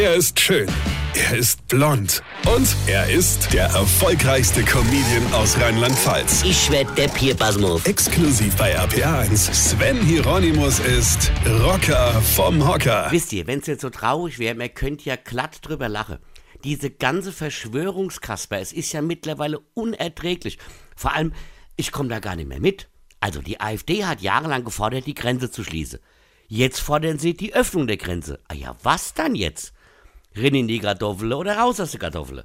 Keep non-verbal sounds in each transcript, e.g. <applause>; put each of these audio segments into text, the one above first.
Er ist schön. Er ist blond. Und er ist der erfolgreichste Comedian aus Rheinland-Pfalz. Ich werd der Pierpasmus. Exklusiv bei RPA1. Sven Hieronymus ist Rocker vom Hocker. Wisst ihr, wenn's jetzt so traurig wäre, man könnte ja glatt drüber lachen. Diese ganze Verschwörungskasper, es ist ja mittlerweile unerträglich. Vor allem, ich komme da gar nicht mehr mit. Also die AfD hat jahrelang gefordert, die Grenze zu schließen. Jetzt fordern sie die Öffnung der Grenze. Ah ja, was dann jetzt? Rin in die Kartoffel oder raus aus der Kartoffel?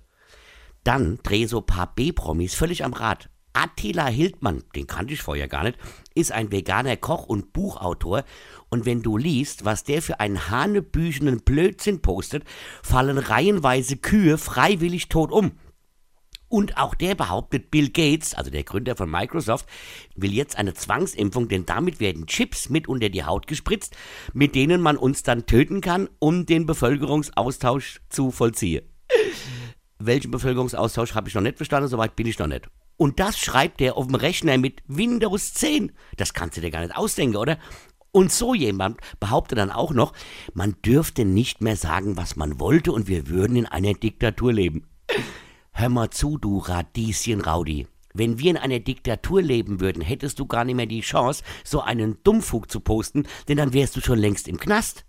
Dann dreh so paar B-Promis völlig am Rad. Attila Hildmann, den kannte ich vorher gar nicht, ist ein veganer Koch und Buchautor. Und wenn du liest, was der für einen hanebüchenen Blödsinn postet, fallen reihenweise Kühe freiwillig tot um. Und auch der behauptet, Bill Gates, also der Gründer von Microsoft, will jetzt eine Zwangsimpfung, denn damit werden Chips mit unter die Haut gespritzt, mit denen man uns dann töten kann, um den Bevölkerungsaustausch zu vollziehen. Welchen Bevölkerungsaustausch habe ich noch nicht verstanden, soweit bin ich noch nicht. Und das schreibt er auf dem Rechner mit Windows 10. Das kannst du dir gar nicht ausdenken, oder? Und so jemand behauptet dann auch noch, man dürfte nicht mehr sagen, was man wollte und wir würden in einer Diktatur leben. Hör mal zu, du Radieschen Raudi. Wenn wir in einer Diktatur leben würden, hättest du gar nicht mehr die Chance, so einen Dummfug zu posten, denn dann wärst du schon längst im Knast.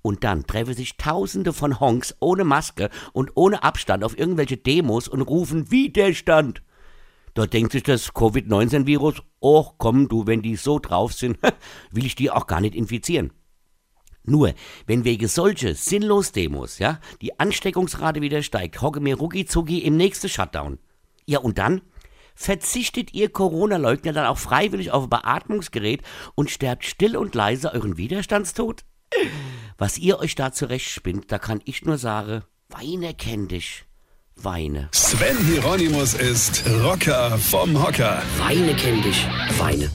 Und dann treffen sich Tausende von Honks ohne Maske und ohne Abstand auf irgendwelche Demos und rufen Widerstand. Da denkt sich das Covid-19-Virus, oh komm du, wenn die so drauf sind, <laughs> will ich die auch gar nicht infizieren. Nur, wenn wegen solche sinnlos Demos, ja, die Ansteckungsrate wieder steigt, hocke mir rucki im nächsten Shutdown. Ja, und dann? Verzichtet ihr Corona-Leugner dann auch freiwillig auf ein Beatmungsgerät und sterbt still und leise euren Widerstandstod? Was ihr euch da zurechtspinnt, da kann ich nur sagen, Weine kenn dich. Weine. Sven Hieronymus ist Rocker vom Hocker. Weine kenn dich. Weine.